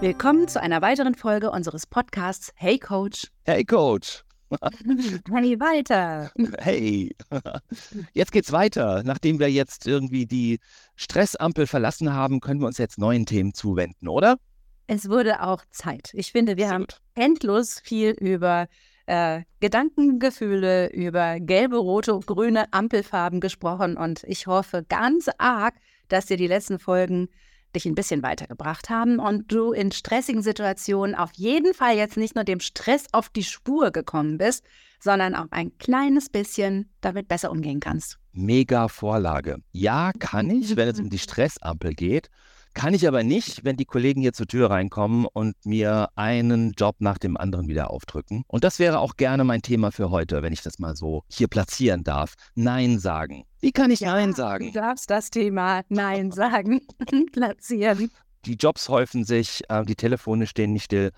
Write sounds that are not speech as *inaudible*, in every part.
Willkommen zu einer weiteren Folge unseres Podcasts Hey Coach. Hey Coach. *laughs* Hey Walter. Hey. *laughs* Jetzt geht's weiter. Nachdem wir jetzt irgendwie die Stressampel verlassen haben, können wir uns jetzt neuen Themen zuwenden, oder? Es wurde auch Zeit. Ich finde, wir Sehr haben gut. endlos viel über äh, Gedankengefühle, über gelbe, rote, grüne Ampelfarben gesprochen und ich hoffe ganz arg, dass dir die letzten Folgen dich ein bisschen weitergebracht haben und du in stressigen Situationen auf jeden Fall jetzt nicht nur dem Stress auf die Spur gekommen bist, sondern auch ein kleines bisschen damit besser umgehen kannst. Mega Vorlage. Ja, kann ich, wenn es um die *laughs* Stressampel geht. Kann ich aber nicht, wenn die Kollegen hier zur Tür reinkommen und mir einen Job nach dem anderen wieder aufdrücken. Und das wäre auch gerne mein Thema für heute, wenn ich das mal so hier platzieren darf. Nein sagen. Wie kann ich Nein Du sagen? darfst das Thema Nein sagen, *laughs* platzieren. Die Jobs häufen sich, äh, die Telefone stehen nicht still.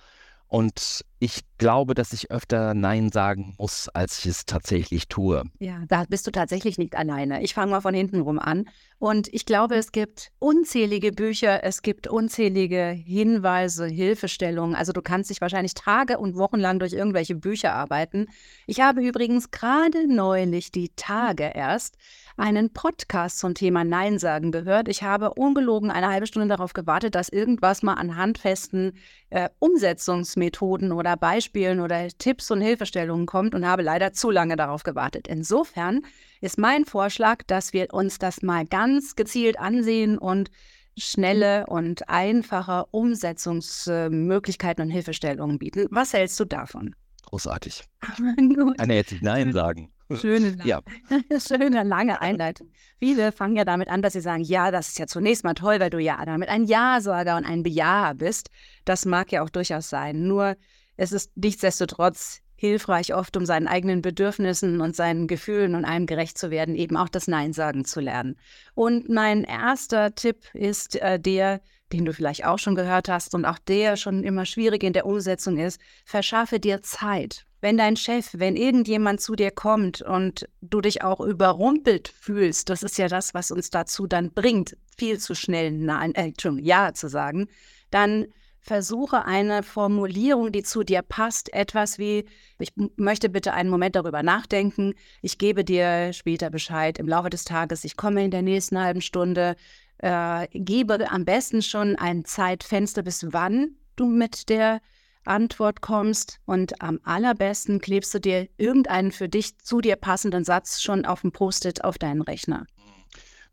Und ich glaube, dass ich öfter Nein sagen muss, als ich es tatsächlich tue. Ja, da bist du tatsächlich nicht alleine. Ich fange mal von hinten rum an. Und ich glaube, es gibt unzählige Bücher, es gibt unzählige Hinweise, Hilfestellungen. Also du kannst dich wahrscheinlich Tage und Wochen lang durch irgendwelche Bücher arbeiten. Ich habe übrigens gerade neulich die Tage erst einen Podcast zum Thema Nein sagen gehört. Ich habe ungelogen eine halbe Stunde darauf gewartet, dass irgendwas mal an handfesten äh, Umsetzungsmethoden oder Beispielen oder Tipps und Hilfestellungen kommt und habe leider zu lange darauf gewartet. Insofern ist mein Vorschlag, dass wir uns das mal ganz gezielt ansehen und schnelle und einfache Umsetzungsmöglichkeiten und Hilfestellungen bieten. Was hältst du davon? Großartig. *laughs* Kann er jetzt nicht Nein sagen. Schöne, *laughs* Ja. *laughs* schöne lange Einleitung. Viele fangen ja damit an, dass sie sagen, ja, das ist ja zunächst mal toll, weil du ja damit ein Ja-Sager und ein Bejaher bist. Das mag ja auch durchaus sein. Nur es ist nichtsdestotrotz hilfreich, oft um seinen eigenen Bedürfnissen und seinen Gefühlen und allem gerecht zu werden, eben auch das Nein sagen zu lernen. Und mein erster Tipp ist äh, der, den du vielleicht auch schon gehört hast und auch der schon immer schwierig in der Umsetzung ist, verschaffe dir Zeit. Wenn dein Chef, wenn irgendjemand zu dir kommt und du dich auch überrumpelt fühlst, das ist ja das, was uns dazu dann bringt, viel zu schnell Nein, äh, Ja zu sagen, dann versuche eine Formulierung, die zu dir passt, etwas wie, ich möchte bitte einen Moment darüber nachdenken, ich gebe dir später Bescheid im Laufe des Tages, ich komme in der nächsten halben Stunde, äh, gebe am besten schon ein Zeitfenster, bis wann du mit der Antwort kommst und am allerbesten klebst du dir irgendeinen für dich zu dir passenden Satz schon auf dem Post-it auf deinen Rechner.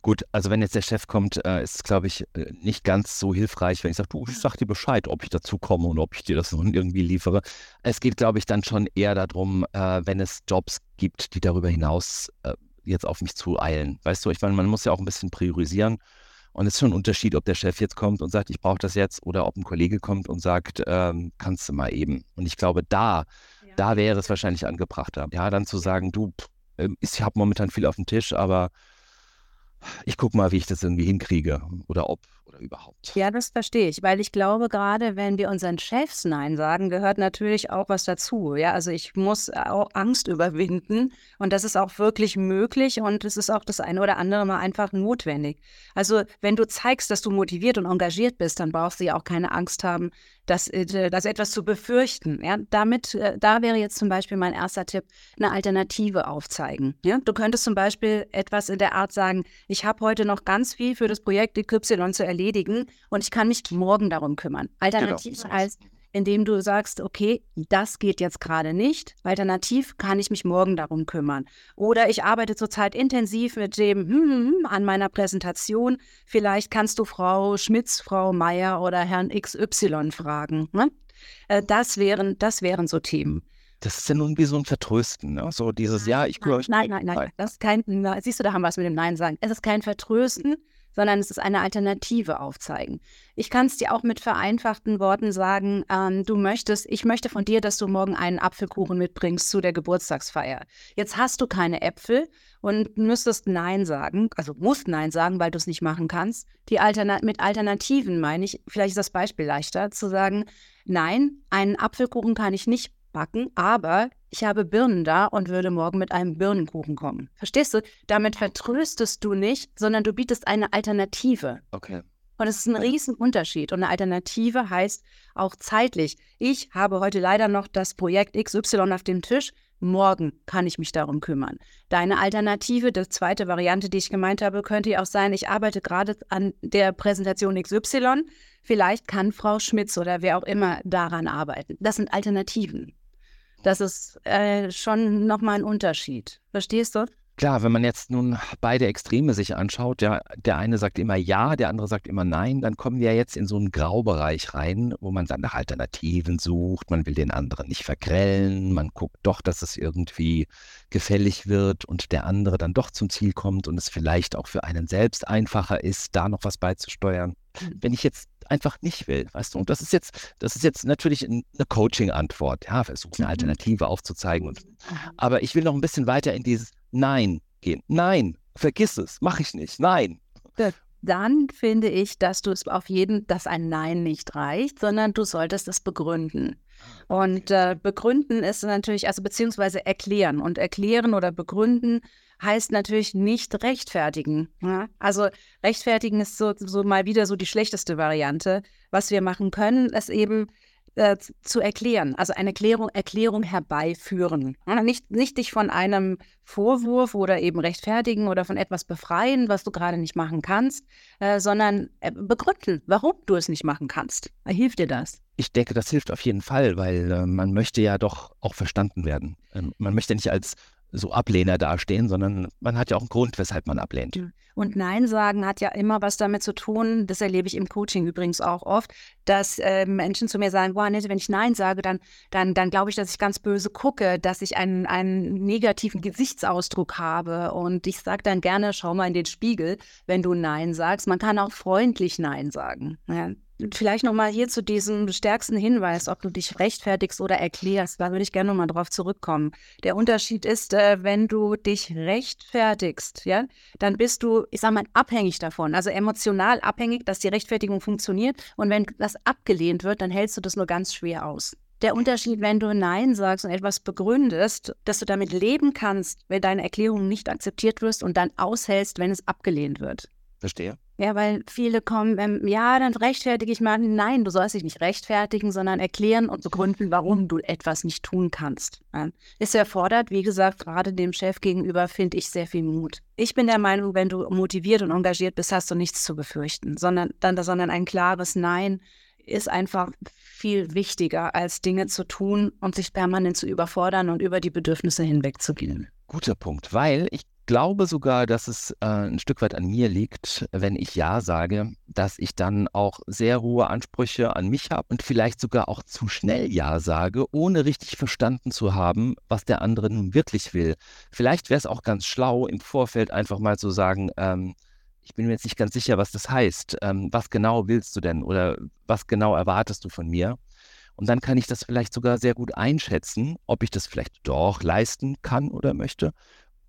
Gut, also wenn jetzt der Chef kommt, äh, ist es, glaube ich, äh, nicht ganz so hilfreich, wenn ich sage, du, ich sag dir Bescheid, ob ich dazu komme und ob ich dir das nun irgendwie liefere. Es geht, glaube ich, dann schon eher darum, äh, wenn es Jobs gibt, die darüber hinaus jetzt auf mich zueilen. Weißt du, ich meine, man muss ja auch ein bisschen priorisieren. Und es ist schon ein Unterschied, ob der Chef jetzt kommt und sagt, ich brauche das jetzt, oder ob ein Kollege kommt und sagt, ähm, kannst du mal eben. Und ich glaube, da, da wäre es wahrscheinlich angebrachter. Ja, dann zu sagen, du, ähm, ich habe momentan viel auf dem Tisch, aber ich gucke mal, wie ich das irgendwie hinkriege oder ob überhaupt. Ja, das verstehe ich, weil ich glaube, gerade wenn wir unseren Chefs Nein sagen, gehört natürlich auch was dazu. Ja, also ich muss auch Angst überwinden und das ist auch wirklich möglich und es ist auch das eine oder andere mal einfach notwendig. Also wenn du zeigst, dass du motiviert und engagiert bist, dann brauchst du ja auch keine Angst haben, dass, äh, dass etwas zu befürchten. Ja, damit, äh, da wäre jetzt zum Beispiel mein erster Tipp, eine Alternative aufzeigen. Ja, du könntest zum Beispiel etwas in der Art sagen, ich habe heute noch ganz viel für das Projekt XY zu erledigen und ich kann mich morgen darum kümmern. Alternativ Genau. heißt, indem du sagst, okay, das geht jetzt gerade nicht. Alternativ kann ich mich morgen darum kümmern. Oder ich arbeite zurzeit intensiv mit dem hm, an meiner Präsentation. Vielleicht kannst du Frau Schmitz, Frau Meier oder Herrn XY fragen. Ne? Äh, Das, wären, das wären so Themen. Das ist ja nun wie so ein Vertrösten, ne? So dieses, ja, ich kümmere mich. Nein, nein, nein, nein. Das ist kein, na, siehst du, da haben wir es mit dem Nein sagen. Es ist kein Vertrösten, sondern es ist eine Alternative aufzeigen. Ich kann es dir auch mit vereinfachten Worten sagen, ähm, du möchtest, ich möchte von dir, dass du morgen einen Apfelkuchen mitbringst zu der Geburtstagsfeier. Jetzt hast du keine Äpfel und müsstest Nein sagen, also musst Nein sagen, weil du es nicht machen kannst. Die Alterna mit Alternativen meine ich, vielleicht ist das Beispiel leichter, zu sagen, nein, einen Apfelkuchen kann ich nicht backen, aber ich habe Birnen da und würde morgen mit einem Birnenkuchen kommen. Verstehst du? Damit vertröstest du nicht, sondern du bietest eine Alternative. Okay. Und es ist ein Riesenunterschied. Und eine Alternative heißt auch zeitlich. Ich habe heute leider noch das Projekt XY auf dem Tisch. Morgen kann ich mich darum kümmern. Deine Alternative, die zweite Variante, die ich gemeint habe, könnte ja auch sein, ich arbeite gerade an der Präsentation XY. Vielleicht kann Frau Schmitz oder wer auch immer daran arbeiten. Das sind Alternativen. Das ist äh, schon nochmal ein Unterschied. Verstehst du? Klar, wenn man jetzt nun beide Extreme sich anschaut, ja, der eine sagt immer ja, der andere sagt immer nein, dann kommen wir jetzt in so einen Graubereich rein, wo man dann nach Alternativen sucht, man will den anderen nicht vergrellen, man guckt doch, dass es irgendwie gefällig wird und der andere dann doch zum Ziel kommt und es vielleicht auch für einen selbst einfacher ist, da noch was beizusteuern. Mhm. Wenn ich jetzt einfach nicht will, weißt du, und das ist jetzt, das ist jetzt natürlich eine Coaching-Antwort, ja, versuche eine mhm. Alternative aufzuzeigen und, mhm. aber ich will noch ein bisschen weiter in dieses Nein gehen. Nein, vergiss es, mache ich nicht. Nein. Dann finde ich, dass du es auf jeden, dass ein Nein nicht reicht, sondern du solltest es begründen. Ah, und äh, begründen ist natürlich, also beziehungsweise erklären. Und erklären oder begründen heißt natürlich nicht rechtfertigen. Ja? Also rechtfertigen ist so, so mal wieder so die schlechteste Variante. Was wir machen können, ist eben äh, zu erklären, also eine Klärung, Erklärung herbeiführen. Ja, nicht, nicht dich von einem Vorwurf oder eben rechtfertigen oder von etwas befreien, was du gerade nicht machen kannst, äh, sondern äh, begründen, warum du es nicht machen kannst. Hilft dir das? Ich denke, das hilft auf jeden Fall, weil äh, man möchte ja doch auch verstanden werden. Ähm, man möchte nicht als so Ablehner dastehen, sondern man hat ja auch einen Grund, weshalb man ablehnt. Und Nein sagen hat ja immer was damit zu tun, das erlebe ich im Coaching übrigens auch oft, dass äh, Menschen zu mir sagen, boah, wenn ich Nein sage, dann, dann, dann glaube ich, dass ich ganz böse gucke, dass ich einen, einen negativen Gesichtsausdruck habe. Und ich sage dann gerne, schau mal in den Spiegel, wenn du Nein sagst. Man kann auch freundlich Nein sagen. Ja, Vielleicht nochmal hier zu diesem stärksten Hinweis, ob du dich rechtfertigst oder erklärst. Da würde ich gerne nochmal drauf zurückkommen. Der Unterschied ist, äh, wenn du dich rechtfertigst, ja, dann bist du, ich sag mal, abhängig davon, also emotional abhängig, dass die Rechtfertigung funktioniert. Und wenn das abgelehnt wird, dann hältst du das nur ganz schwer aus. Der Unterschied, wenn du Nein sagst und etwas begründest, dass du damit leben kannst, wenn deine Erklärung nicht akzeptiert wird und dann aushältst, wenn es abgelehnt wird. Verstehe. Ja, weil viele kommen, ähm, ja, dann rechtfertige ich mal. Nein, du sollst dich nicht rechtfertigen, sondern erklären und begründen, warum du etwas nicht tun kannst. Ja. Es erfordert, wie gesagt, gerade dem Chef gegenüber, finde ich, sehr viel Mut. Ich bin der Meinung, wenn du motiviert und engagiert bist, hast du nichts zu befürchten, sondern, dann, sondern ein klares Nein ist einfach viel wichtiger, als Dinge zu tun und sich permanent zu überfordern und über die Bedürfnisse hinwegzugehen. Guter Punkt, weil ich glaube sogar, dass es äh, ein Stück weit an mir liegt, wenn ich Ja sage, dass ich dann auch sehr hohe Ansprüche an mich habe und vielleicht sogar auch zu schnell Ja sage, ohne richtig verstanden zu haben, was der andere nun wirklich will. Vielleicht wäre es auch ganz schlau, im Vorfeld einfach mal zu sagen, ähm, ich bin mir jetzt nicht ganz sicher, was das heißt. Ähm, was genau willst du denn oder was genau erwartest du von mir? Und dann kann ich das vielleicht sogar sehr gut einschätzen, ob ich das vielleicht doch leisten kann oder möchte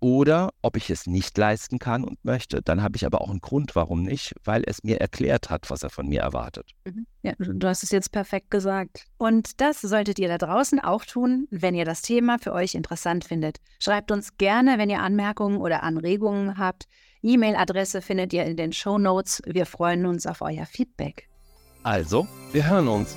oder ob ich es nicht leisten kann und möchte. Dann habe ich aber auch einen Grund, warum nicht, weil es mir erklärt hat, was er von mir erwartet. Mhm. Ja, du hast es jetzt perfekt gesagt. Und das solltet ihr da draußen auch tun, wenn ihr das Thema für euch interessant findet. Schreibt uns gerne, wenn ihr Anmerkungen oder Anregungen habt. E-Mail-Adresse findet ihr in den Show Notes. Wir freuen uns auf euer Feedback. Also, wir hören uns.